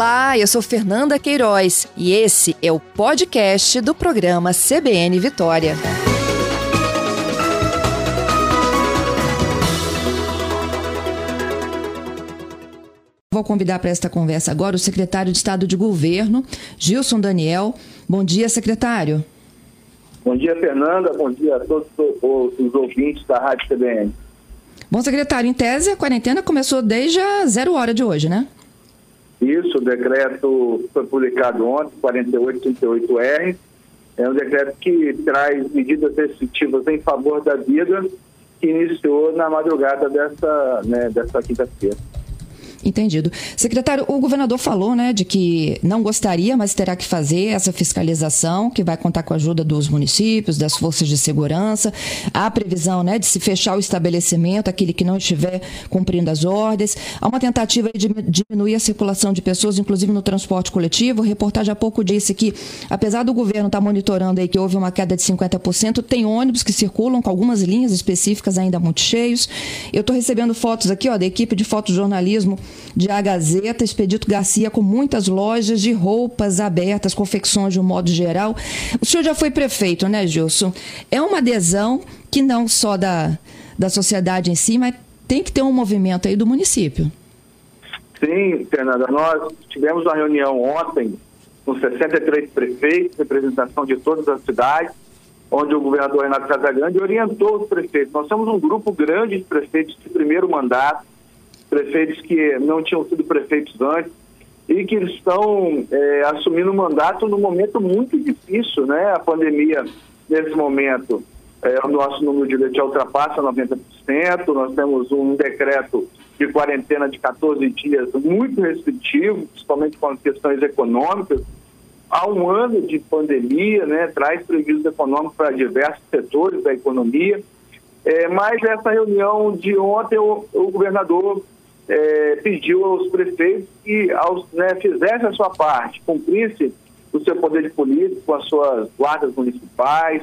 Olá, eu sou Fernanda Queiroz e esse é o podcast do programa CBN Vitória. Vou convidar para esta conversa agora o secretário de Estado de Governo, Gilson Daniel. Bom dia, secretário. Bom dia, Fernanda. Bom dia a todos os ouvintes da Rádio CBN. Bom, secretário, em tese, a quarentena começou desde a zero hora de hoje, né? Isso, o decreto foi publicado ontem, 4838R. É um decreto que traz medidas restritivas em favor da vida, que iniciou na madrugada dessa, né, dessa quinta-feira. Entendido. Secretário, o governador falou né, de que não gostaria, mas terá que fazer essa fiscalização, que vai contar com a ajuda dos municípios, das forças de segurança. Há previsão né, de se fechar o estabelecimento, aquele que não estiver cumprindo as ordens. Há uma tentativa de diminuir a circulação de pessoas, inclusive no transporte coletivo. A reportagem há pouco disse que, apesar do governo estar monitorando aí que houve uma queda de 50%, tem ônibus que circulam com algumas linhas específicas ainda muito cheios. Eu estou recebendo fotos aqui ó, da equipe de fotojornalismo de A Gazeta, Expedito Garcia, com muitas lojas de roupas abertas, confecções de um modo geral. O senhor já foi prefeito, né, Gilson? É uma adesão que não só da, da sociedade em si, mas tem que ter um movimento aí do município. Sim, Fernanda, nós tivemos uma reunião ontem com 63 prefeitos, representação de todas as cidades, onde o governador Renato Casagrande orientou os prefeitos. Nós temos um grupo grande de prefeitos de primeiro mandato, prefeitos que não tinham sido prefeitos antes e que estão é, assumindo o mandato num momento muito difícil, né? A pandemia, nesse momento, é, o nosso número de leite ultrapassa 90%, nós temos um decreto de quarentena de 14 dias muito restritivo, principalmente com as questões econômicas. Há um ano de pandemia, né, traz prejuízos econômicos para diversos setores da economia, é, mas essa reunião de ontem o, o governador é, pediu aos prefeitos que aos, né, fizessem a sua parte, cumprisse o seu poder de polícia com as suas guardas municipais,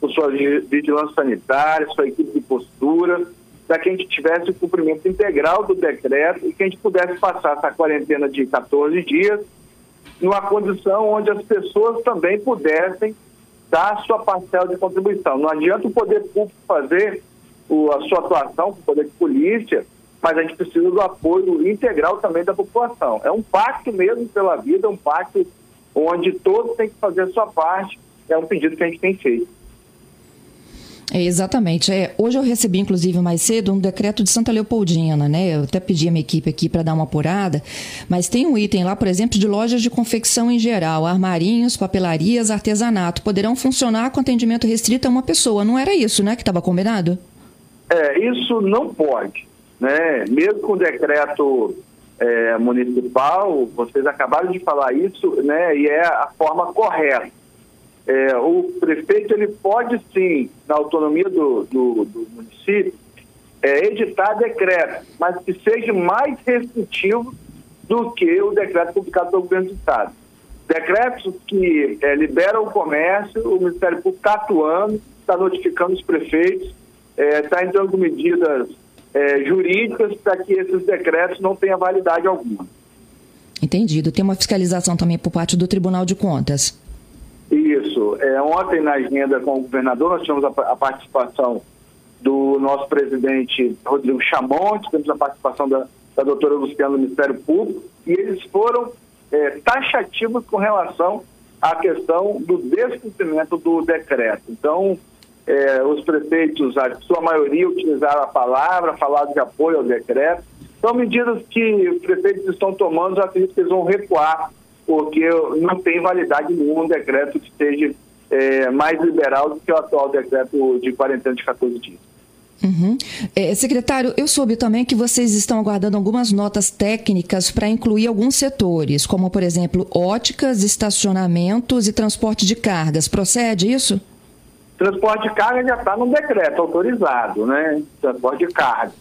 com sua vigilância sanitária, sua equipe de postura, para que a gente tivesse o cumprimento integral do decreto e que a gente pudesse passar essa quarentena de 14 dias numa condição onde as pessoas também pudessem dar sua parcela de contribuição. Não adianta o poder público fazer a sua atuação o poder de polícia mas a gente precisa do apoio integral também da população. É um pacto mesmo pela vida, um pacto onde todos têm que fazer a sua parte. É um pedido que a gente tem feito. É, exatamente. É, hoje eu recebi, inclusive, mais cedo, um decreto de Santa Leopoldina, né? Eu até pedi a minha equipe aqui para dar uma apurada, mas tem um item lá, por exemplo, de lojas de confecção em geral, armarinhos, papelarias, artesanato, poderão funcionar com atendimento restrito a uma pessoa. Não era isso, né, que estava combinado? É, isso não pode né? Mesmo com o decreto é, municipal, vocês acabaram de falar isso, né? E é a forma correta. É, o prefeito ele pode sim, na autonomia do, do, do município, é, editar decreto, mas que seja mais restritivo do que o decreto publicado pelo governo do Estado. Decretos que é, liberam o comércio, o Ministério Público está atuando, está notificando os prefeitos, está é, entrando com medidas é, jurídicas para que esses decretos não tenham validade alguma. Entendido. Tem uma fiscalização também por parte do Tribunal de Contas. Isso. É, ontem, na agenda com o governador, nós tivemos a, a participação do nosso presidente Rodrigo Chamonte, temos a participação da, da doutora Luciana do Ministério Público, e eles foram é, taxativos com relação à questão do descumprimento do decreto. Então, é, os prefeitos, a sua maioria, utilizaram a palavra, falaram de apoio ao decreto. São medidas que os prefeitos estão tomando, eu acredito que eles vão recuar, porque não tem validade nenhuma um decreto que seja é, mais liberal do que o atual decreto de quarentena de 14 dias. Uhum. É, secretário, eu soube também que vocês estão aguardando algumas notas técnicas para incluir alguns setores, como, por exemplo, óticas, estacionamentos e transporte de cargas. Procede isso? Transporte de carga já está no decreto autorizado, né? Transporte de carga.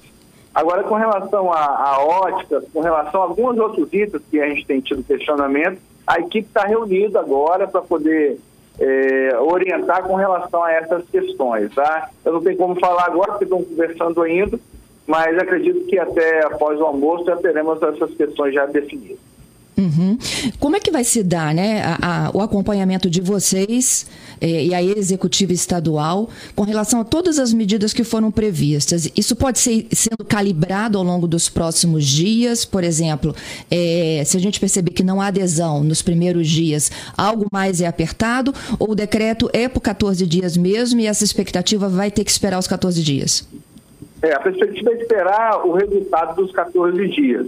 Agora, com relação a, a óticas, com relação a alguns outros itens que a gente tem tido questionamento, a equipe está reunida agora para poder é, orientar com relação a essas questões, tá? Eu não tenho como falar agora, porque estão conversando ainda, mas acredito que até após o almoço já teremos essas questões já definidas. Uhum. Como é que vai se dar né, a, a, o acompanhamento de vocês eh, e a executiva estadual com relação a todas as medidas que foram previstas? Isso pode ser sendo calibrado ao longo dos próximos dias? Por exemplo, eh, se a gente perceber que não há adesão nos primeiros dias, algo mais é apertado ou o decreto é por 14 dias mesmo e essa expectativa vai ter que esperar os 14 dias? É, a perspectiva é esperar o resultado dos 14 dias.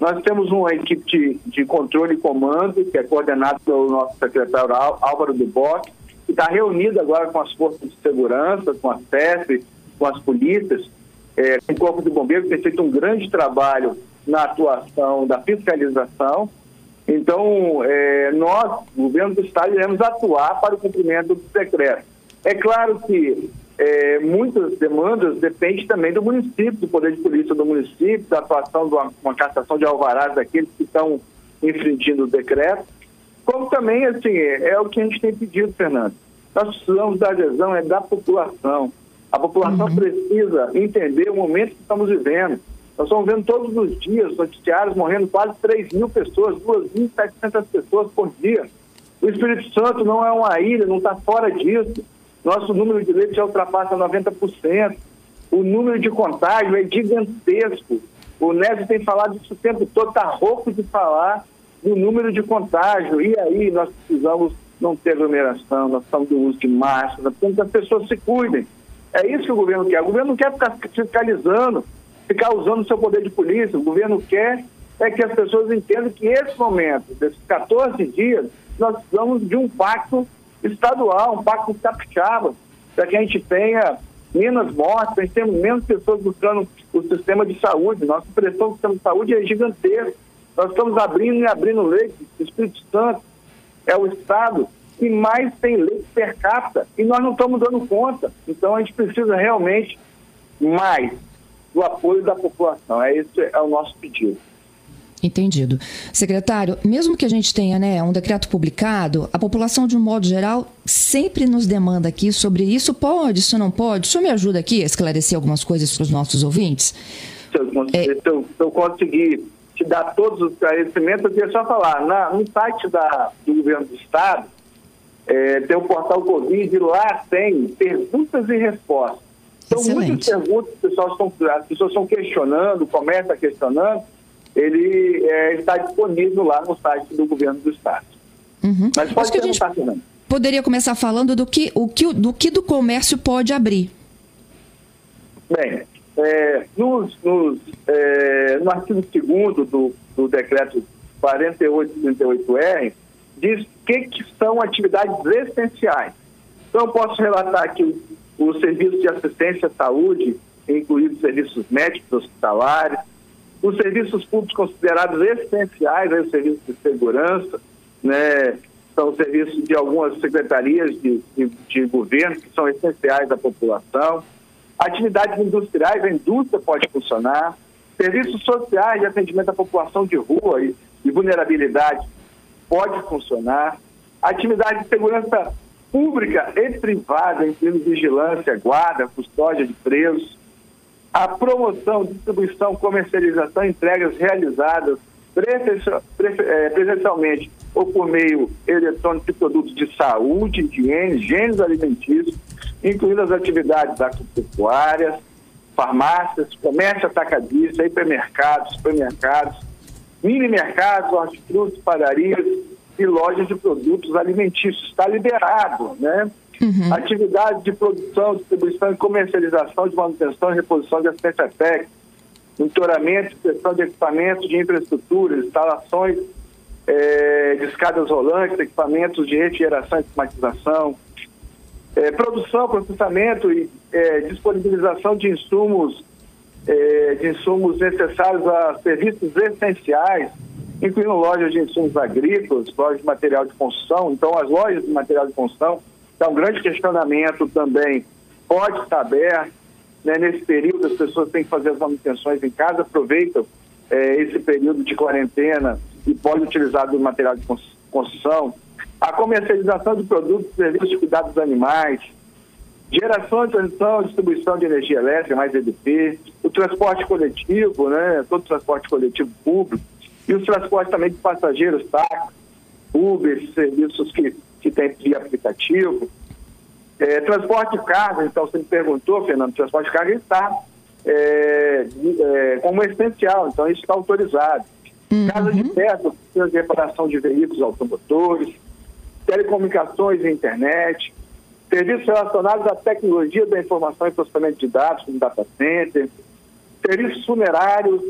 Nós temos uma equipe de, de controle e comando, que é coordenada pelo nosso secretário Álvaro Duboc, que está reunida agora com as forças de segurança, com a CEF, com as polícias, é, com o Corpo de Bombeiros, que tem feito um grande trabalho na atuação da fiscalização. Então, é, nós, governo do Estado, iremos atuar para o cumprimento do decreto. É claro que é, muitas demandas dependem também do município, do poder de polícia do município, da atuação de uma, uma cassação de alvarás daqueles que estão infringindo o decreto, como também, assim, é, é, o que a gente tem pedido, Fernando. Nós precisamos da adesão é da população. A população uhum. precisa entender o momento que estamos vivendo. Nós estamos vendo todos os dias noticiários morrendo quase 3 mil pessoas, 2.700 pessoas por dia. O Espírito Santo não é uma ilha, não está fora disso. Nosso número de leitos já ultrapassa 90%. O número de contágio é gigantesco. O Nésio tem falado isso o tempo todo, está rouco de falar do número de contágio. E aí nós precisamos não ter aglomeração, nós precisamos do uso de máscara, precisamos que as pessoas se cuidem. É isso que o governo quer. O governo não quer ficar fiscalizando, ficar usando o seu poder de polícia. O governo quer é que as pessoas entendam que esse momento, desses 14 dias, nós precisamos de um pacto estadual, um pacto capixaba, para que a gente tenha menos mortes, a gente tenha menos pessoas buscando o sistema de saúde. Nossa pressão do sistema de saúde é gigantesca. Nós estamos abrindo e abrindo leite. O Espírito Santo é o estado que mais tem leite per capita e nós não estamos dando conta. Então a gente precisa realmente mais do apoio da população. É esse é o nosso pedido. Entendido. Secretário, mesmo que a gente tenha né, um decreto publicado, a população, de um modo geral, sempre nos demanda aqui sobre isso. Pode, isso não pode? O senhor me ajuda aqui a esclarecer algumas coisas para os nossos ouvintes? Se eu, é... se, eu, se eu, conseguir te dar todos os esclarecimentos, eu queria só falar. Na, no site da, do governo do Estado, é, tem o portal Covid e lá tem perguntas e respostas. São Excelente. muitas perguntas que as pessoas estão questionando, começa questionando ele é, está disponível lá no site do governo do estado. Uhum. Mas pode Acho que a gente poderia começar falando do que, o que, do que do comércio pode abrir. Bem, é, nos, nos, é, no artigo 2 do, do decreto 4838R, diz que, que são atividades essenciais. Então, eu posso relatar aqui os serviços de assistência à saúde, incluídos serviços médicos hospitalares, os serviços públicos considerados essenciais, aí, os serviços de segurança, né, são serviços de algumas secretarias de, de, de governo que são essenciais à população. Atividades industriais, a indústria pode funcionar. Serviços sociais de atendimento à população de rua e, e vulnerabilidade pode funcionar. Atividade de segurança pública e privada, incluindo vigilância, guarda, custódia de presos a promoção, distribuição, comercialização, entregas realizadas é, presencialmente ou por meio eletrônico de produtos de saúde, higiene, gêneros alimentícios, incluindo as atividades agropecuárias, farmácias, comércio atacadista, hipermercados, supermercados, mini mercados, hortifrutis, padarias e lojas de produtos alimentícios. Está liberado, né? Uhum. Atividades de produção, distribuição e comercialização de manutenção e reposição de assistência técnica, monitoramento inspeção de equipamentos de infraestrutura, instalações é, de escadas rolantes, equipamentos de refrigeração e climatização, é, produção, processamento e é, disponibilização de insumos, de insumos necessários a serviços essenciais, incluindo lojas de insumos agrícolas, lojas de material de construção. Então, as lojas de material de construção então, um grande questionamento também pode estar aberto. Né? Nesse período, as pessoas têm que fazer as manutenções em casa, aproveitam é, esse período de quarentena e podem utilizar do material de construção. A comercialização de produtos e serviços de cuidado dos animais, geração, transição, distribuição de energia elétrica, mais EDP, o transporte coletivo, né, todo o transporte coletivo público, E os transportes também de passageiros, táxi, Uber, serviços que, que tem via aplicativo. É, transporte de carga, então você me perguntou, Fernando, transporte de carga está é, é, como essencial, então isso está autorizado. Uhum. Casa de peça, de reparação de veículos automotores, telecomunicações e internet, serviços relacionados à tecnologia da informação e processamento de dados, como data center, serviços funerários,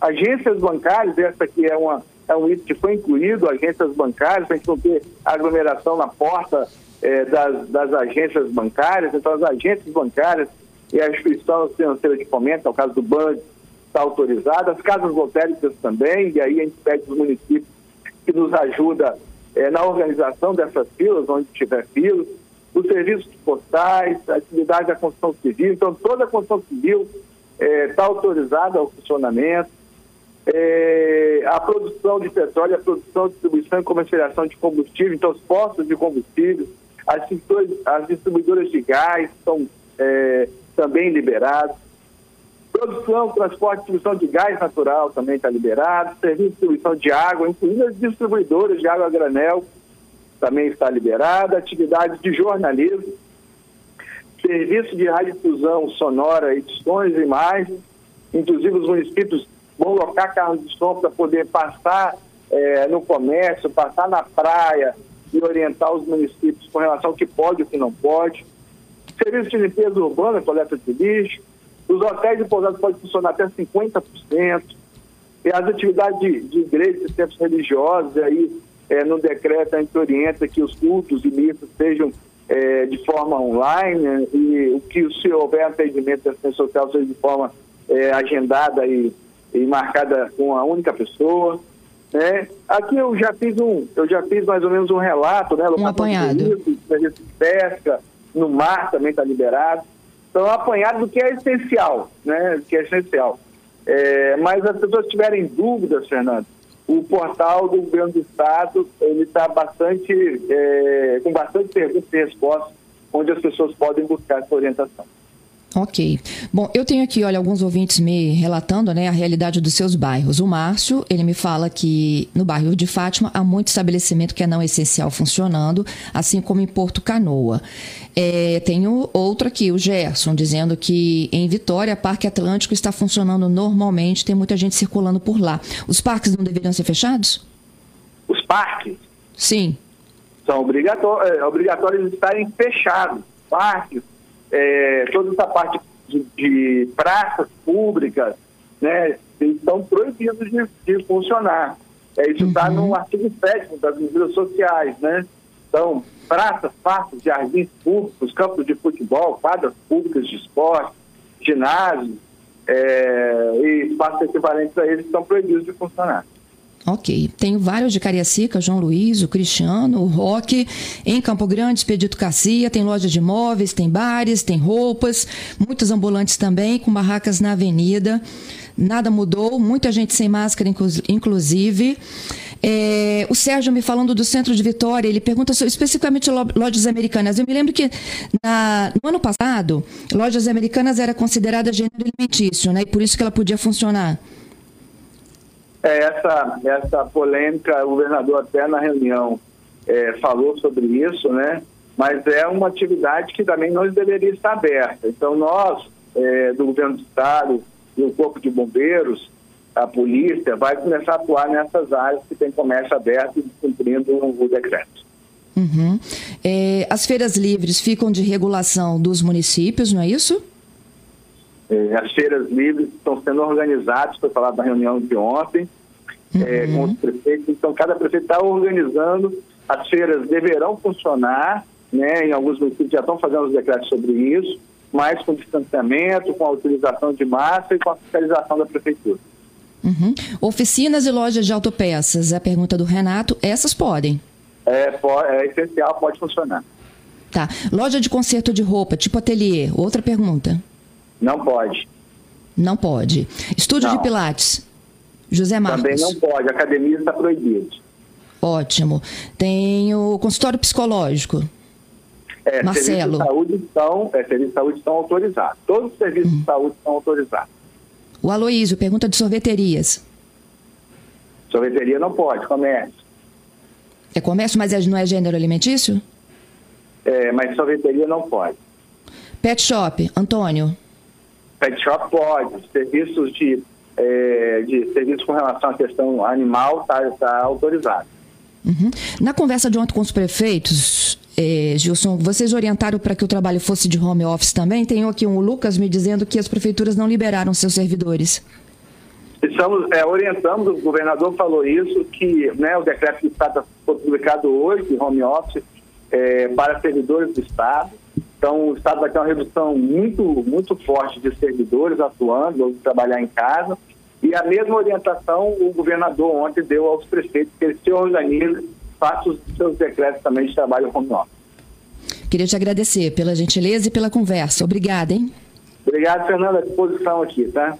agências bancárias, essa aqui é, uma, é um item que foi incluído, agências bancárias, para a gente não ter aglomeração na porta é, das, das agências bancárias, então as agências bancárias e a instituição financeira de fomento, é o caso do BAN, está autorizada, as casas lotéricas também, e aí a gente pede os municípios que nos ajuda é, na organização dessas filas, onde tiver filas, os serviços postais, a atividade da construção civil, então toda a construção civil está tá autorizada ao funcionamento, é, a produção de petróleo, a produção, distribuição e comercialização de combustível, então os postos de combustível, as, as distribuidoras de gás são é, também liberados. Produção, transporte, distribuição de gás natural também está liberado. Serviço de distribuição de água, incluindo as distribuidoras de água a granel, também está liberada. Atividades de jornalismo, serviço de radiodifusão sonora, edições e imagens. Inclusive, os municípios vão locar carros de som para poder passar é, no comércio, passar na praia e orientar os municípios com relação ao que pode e o que não pode. Serviço de limpeza urbana, coleta de lixo. Os hotéis e pousadas podem funcionar até 50%. E as atividades de, de igrejas e centros religiosos, aí é, no decreto a gente orienta que os cultos e missas sejam é, de forma online né, e o que se houver atendimento da assistência social seja de forma é, agendada e, e, marcada com a única pessoa. Né? Aqui eu já fiz um, eu já fiz mais ou menos um relato, né? Um apanhado. Pesca, no mar também está liberado. Então, apanhado do que é essencial, né? Do que é essencial. É, mas as pessoas tiverem dúvidas, Fernando, o portal do governo do estado ele está bastante é, com bastante perguntas e respostas, onde as pessoas podem buscar essa orientação. Ok. Bom, eu tenho aqui, olha, alguns ouvintes me relatando, né, a realidade dos seus bairros. O Márcio, ele me fala que no bairro de Fátima há muito estabelecimento que é não essencial funcionando, assim como em Porto Canoa. É, tenho outro aqui, o Gerson, dizendo que em Vitória, Parque Atlântico está funcionando normalmente, tem muita gente circulando por lá. Os parques não deveriam ser fechados? Os parques? Sim. São obrigatórios, é, obrigatórios estarem fechados. Parques, é, toda essa parte de, de praças públicas, né, estão proibidos de, de funcionar. É, isso está uhum. no artigo 7 das medidas sociais, né? Então, praças, parques, jardins públicos, campos de futebol, quadras públicas de esporte, ginásios é, e espaços equivalentes a eles estão proibidos de funcionar. Ok. Tenho vários de Cariacica, João Luiz, o Cristiano, o Roque. Em Campo Grande, Expedito Garcia, tem loja de móveis, tem bares, tem roupas, muitos ambulantes também, com barracas na avenida. Nada mudou, muita gente sem máscara, inclusive. É, o Sérgio me falando do centro de Vitória, ele pergunta sobre, especificamente lojas americanas. Eu me lembro que na, no ano passado, lojas americanas era considerada gênero alimentício, né? E por isso que ela podia funcionar. É, essa, essa polêmica, o governador até na reunião é, falou sobre isso, né? Mas é uma atividade que também não deveria estar aberta. Então, nós, é, do governo do Estado e o Corpo de Bombeiros, a polícia, vai começar a atuar nessas áreas que tem comércio aberto e cumprindo o decreto. Uhum. É, as feiras livres ficam de regulação dos municípios, não é isso? É, as feiras livres estão sendo organizadas, foi falado na reunião de ontem, é, uhum. é, com os prefeitos. Então, cada prefeito está organizando. As feiras deverão funcionar, né? Em alguns municípios já estão fazendo os decretos sobre isso, mas com distanciamento, com a utilização de massa e com a fiscalização da prefeitura. Uhum. Oficinas e lojas de autopeças, a pergunta do Renato, essas podem? É, é essencial, pode funcionar. Tá. Loja de conserto de roupa, tipo ateliê, outra pergunta. Não pode. Não pode. Estúdio não. de Pilates. José Marcos. Também não pode. A academia está proibida. Ótimo. Tem o consultório psicológico. É, Marcelo. Serviços de saúde estão, é, serviços de saúde estão autorizados. Todos os serviços hum. de saúde estão autorizados. O Aloísio pergunta de sorveterias. Sorveteria não pode, comércio. É comércio, mas é, não é gênero alimentício? É, mas sorveteria não pode. Pet shop, Antônio. Pet shop pode. Serviços de, é, de serviços com relação à questão animal está tá autorizado. Uhum. Na conversa de ontem com os prefeitos, eh, Gilson, vocês orientaram para que o trabalho fosse de home office também? Tenho aqui um Lucas me dizendo que as prefeituras não liberaram seus servidores. Estamos, é, orientamos, o governador falou isso, que né, o decreto do Estado foi publicado hoje, home office, é, para servidores do Estado. Então, o Estado vai ter uma redução muito, muito forte de servidores atuando ou trabalhar em casa. E a mesma orientação o governador ontem deu aos prefeitos, que eles se organizem, façam os seus decretos também de trabalho home office. Queria te agradecer pela gentileza e pela conversa. Obrigada, hein? Obrigado, Fernanda, à disposição aqui, tá?